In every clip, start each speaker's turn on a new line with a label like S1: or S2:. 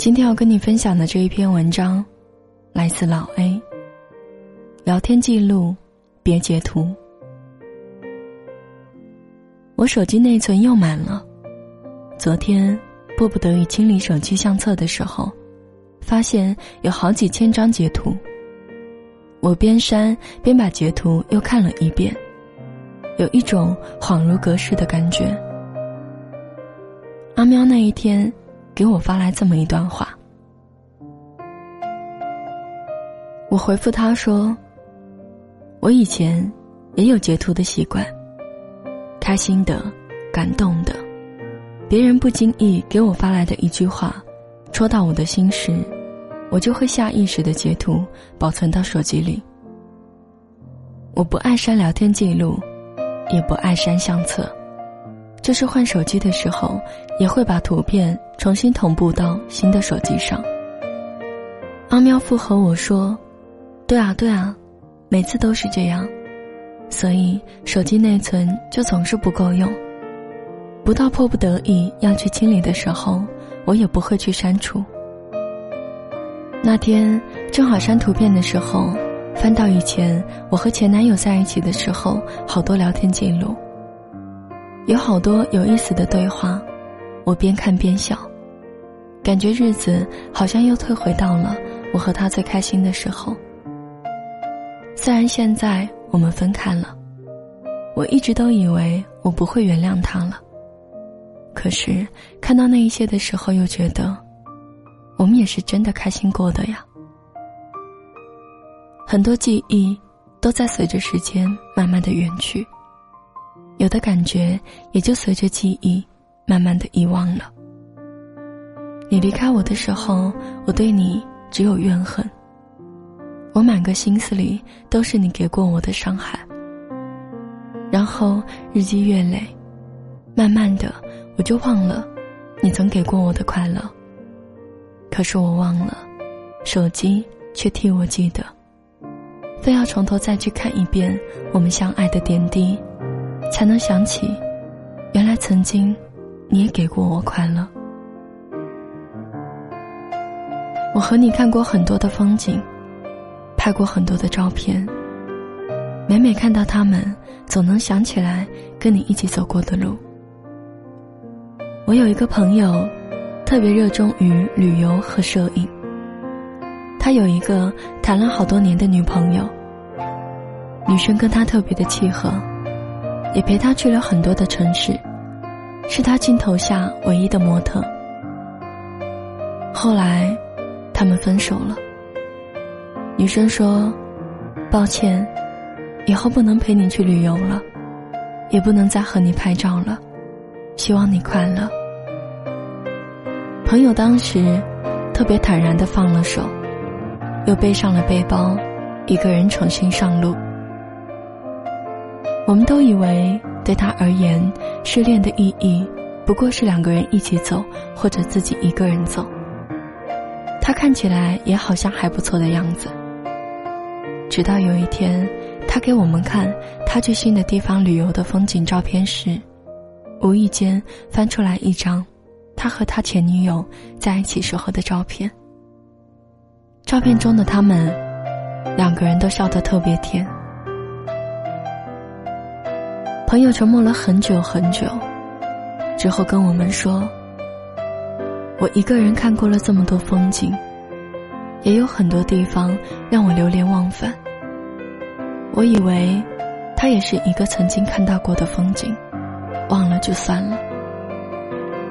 S1: 今天要跟你分享的这一篇文章，来自老 A。聊天记录，别截图。我手机内存又满了，昨天迫不得已清理手机相册的时候，发现有好几千张截图。我边删边把截图又看了一遍，有一种恍如隔世的感觉。阿喵那一天。给我发来这么一段话，我回复他说：“我以前也有截图的习惯，开心的、感动的，别人不经意给我发来的一句话，戳到我的心时，我就会下意识的截图保存到手机里。我不爱删聊天记录，也不爱删相册。”就是换手机的时候，也会把图片重新同步到新的手机上。阿喵附和我说：“对啊，对啊，每次都是这样，所以手机内存就总是不够用。不到迫不得已要去清理的时候，我也不会去删除。”那天正好删图片的时候，翻到以前我和前男友在一起的时候，好多聊天记录。有好多有意思的对话，我边看边笑，感觉日子好像又退回到了我和他最开心的时候。虽然现在我们分开了，我一直都以为我不会原谅他了。可是看到那一些的时候，又觉得我们也是真的开心过的呀。很多记忆都在随着时间慢慢的远去。有的感觉也就随着记忆，慢慢的遗忘了。你离开我的时候，我对你只有怨恨。我满个心思里都是你给过我的伤害。然后日积月累，慢慢的我就忘了，你曾给过我的快乐。可是我忘了，手机却替我记得，非要从头再去看一遍我们相爱的点滴。才能想起，原来曾经，你也给过我快乐。我和你看过很多的风景，拍过很多的照片。每每看到他们，总能想起来跟你一起走过的路。我有一个朋友，特别热衷于旅游和摄影。他有一个谈了好多年的女朋友，女生跟他特别的契合。也陪他去了很多的城市，是他镜头下唯一的模特。后来，他们分手了。女生说：“抱歉，以后不能陪你去旅游了，也不能再和你拍照了。希望你快乐。”朋友当时特别坦然的放了手，又背上了背包，一个人重新上路。我们都以为，对他而言，失恋的意义不过是两个人一起走，或者自己一个人走。他看起来也好像还不错的样子。直到有一天，他给我们看他去新的地方旅游的风景照片时，无意间翻出来一张他和他前女友在一起时候的照片。照片中的他们，两个人都笑得特别甜。朋友沉默了很久很久，之后跟我们说：“我一个人看过了这么多风景，也有很多地方让我流连忘返。我以为，他也是一个曾经看到过的风景，忘了就算了。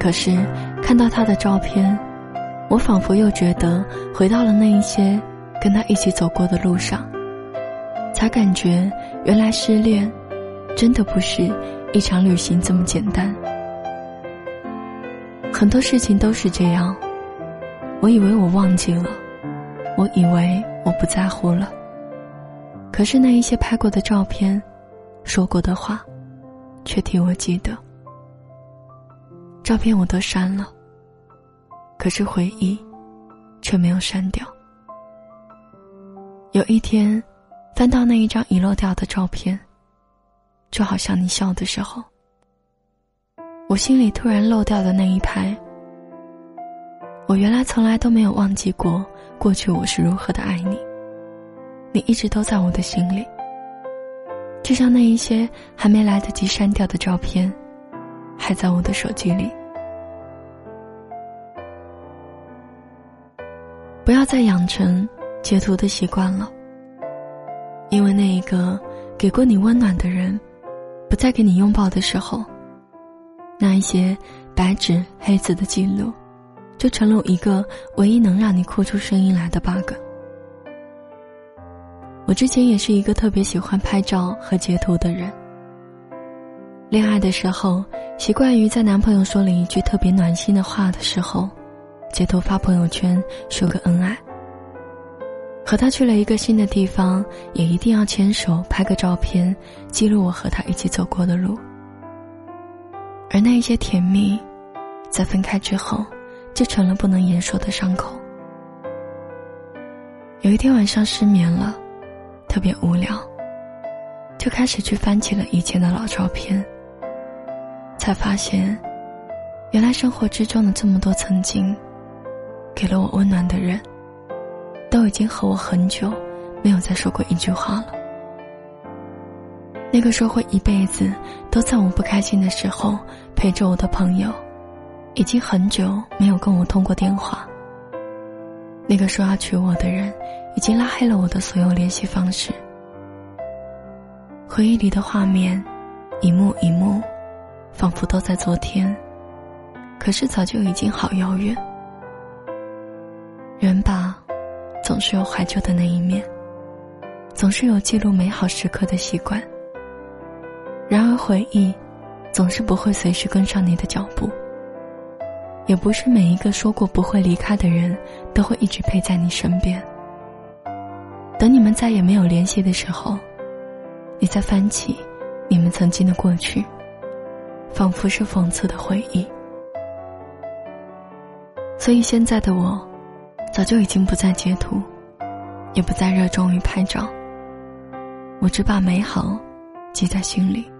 S1: 可是看到他的照片，我仿佛又觉得回到了那一些跟他一起走过的路上，才感觉原来失恋。”真的不是一场旅行这么简单。很多事情都是这样，我以为我忘记了，我以为我不在乎了。可是那一些拍过的照片，说过的话，却替我记得。照片我都删了，可是回忆，却没有删掉。有一天，翻到那一张遗漏掉的照片，就好像你笑的时候。我心里突然漏掉的那一排，我原来从来都没有忘记过过去我是如何的爱你。你一直都在我的心里，就像那一些还没来得及删掉的照片，还在我的手机里。不要再养成截图的习惯了，因为那一个给过你温暖的人，不再给你拥抱的时候。那一些白纸黑字的记录，就成了一个唯一能让你哭出声音来的 bug。我之前也是一个特别喜欢拍照和截图的人。恋爱的时候，习惯于在男朋友说了一句特别暖心的话的时候，截图发朋友圈秀个恩爱。和他去了一个新的地方，也一定要牵手拍个照片，记录我和他一起走过的路。而那一些甜蜜，在分开之后，就成了不能言说的伤口。有一天晚上失眠了，特别无聊，就开始去翻起了以前的老照片。才发现，原来生活之中的这么多曾经，给了我温暖的人，已经和我很久没有再说过一句话了。那个说会一辈子都在我不开心的时候陪着我的朋友，已经很久没有跟我通过电话。那个说要娶我的人，已经拉黑了我的所有联系方式。回忆里的画面，一幕一幕，仿佛都在昨天，可是早就已经好遥远。人吧，总是有怀旧的那一面，总是有记录美好时刻的习惯。然而，回忆总是不会随时跟上你的脚步，也不是每一个说过不会离开的人都会一直陪在你身边。等你们再也没有联系的时候，你再翻起你们曾经的过去，仿佛是讽刺的回忆。所以，现在的我，早就已经不再截图，也不再热衷于拍照。我只把美好记在心里。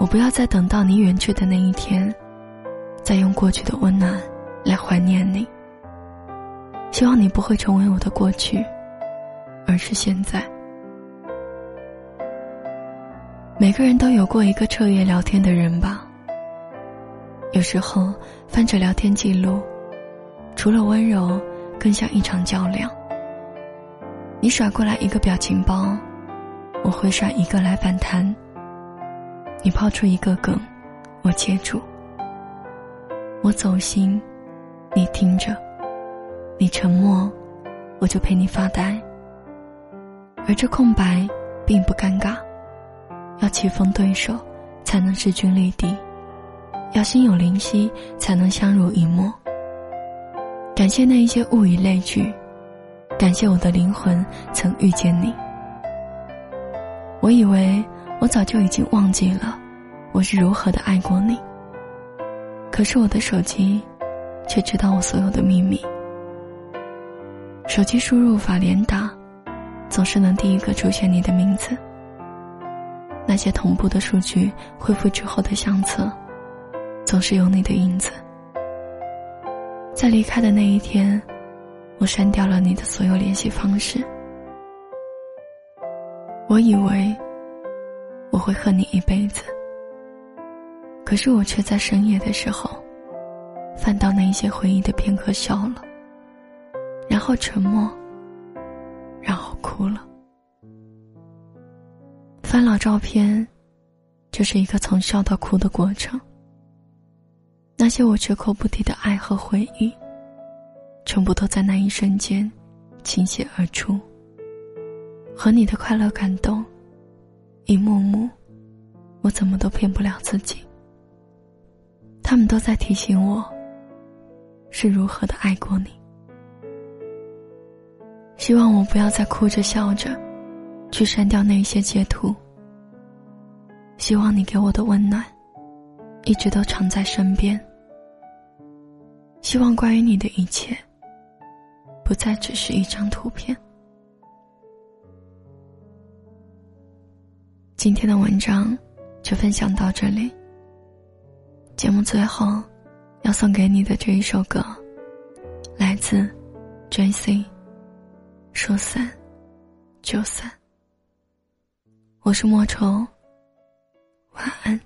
S1: 我不要再等到你远去的那一天，再用过去的温暖来怀念你。希望你不会成为我的过去，而是现在。每个人都有过一个彻夜聊天的人吧。有时候翻着聊天记录，除了温柔，更像一场较量。你甩过来一个表情包，我会甩一个来反弹。你抛出一个梗，我接住；我走心，你听着；你沉默，我就陪你发呆。而这空白并不尴尬，要棋逢对手才能势均力敌，要心有灵犀才能相濡以沫。感谢那一些物以类聚，感谢我的灵魂曾遇见你。我以为。我早就已经忘记了，我是如何的爱过你。可是我的手机，却知道我所有的秘密。手机输入法连打，总是能第一个出现你的名字。那些同步的数据恢复之后的相册，总是有你的影子。在离开的那一天，我删掉了你的所有联系方式。我以为。我会恨你一辈子，可是我却在深夜的时候，翻到那一些回忆的片刻，笑了，然后沉默，然后哭了。翻老照片，就是一个从笑到哭的过程。那些我绝口不提的爱和回忆，全部都在那一瞬间倾泻而出，和你的快乐感动。一幕幕，我怎么都骗不了自己。他们都在提醒我，是如何的爱过你。希望我不要再哭着笑着，去删掉那些截图。希望你给我的温暖，一直都常在身边。希望关于你的一切，不再只是一张图片。今天的文章就分享到这里。节目最后要送给你的这一首歌，来自 J.C.，说散就散。我是莫愁，晚安。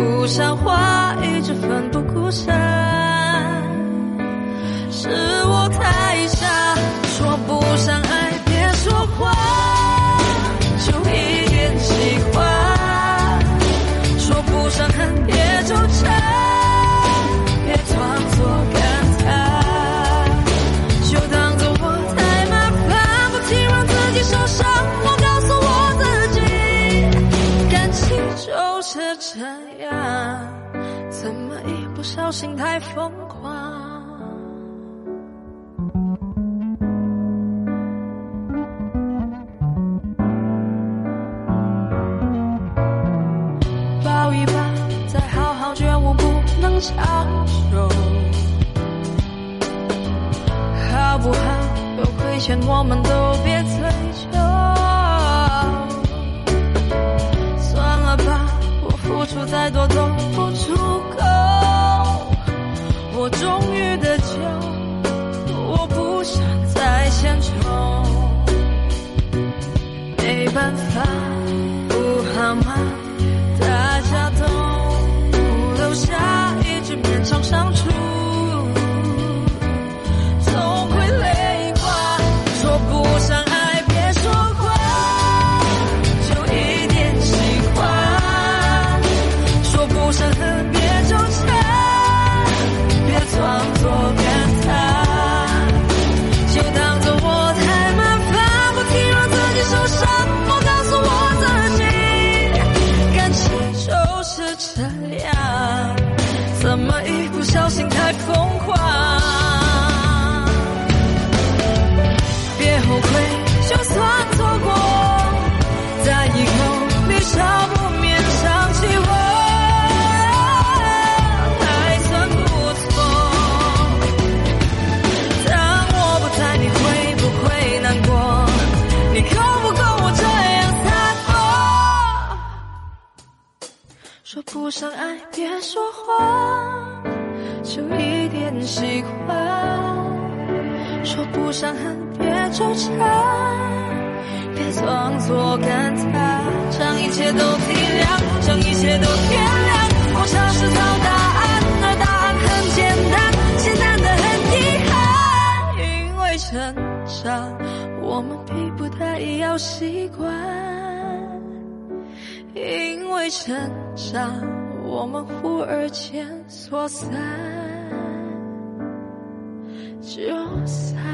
S2: 不像话，一直奋不顾身。是我太傻，说不上爱，是这样，怎么一不小心太疯狂？抱一抱，再好好觉悟，不能强求，好不好？有亏欠，我们都别催。就一点喜欢，说不上恨，别纠缠，别装作感叹，将一切都体谅，将一切都原谅。我尝试找答案，而答案很简单，简单的很遗憾。因为成长，我们逼不得已要习惯。因为成长。我们忽而间说散就散。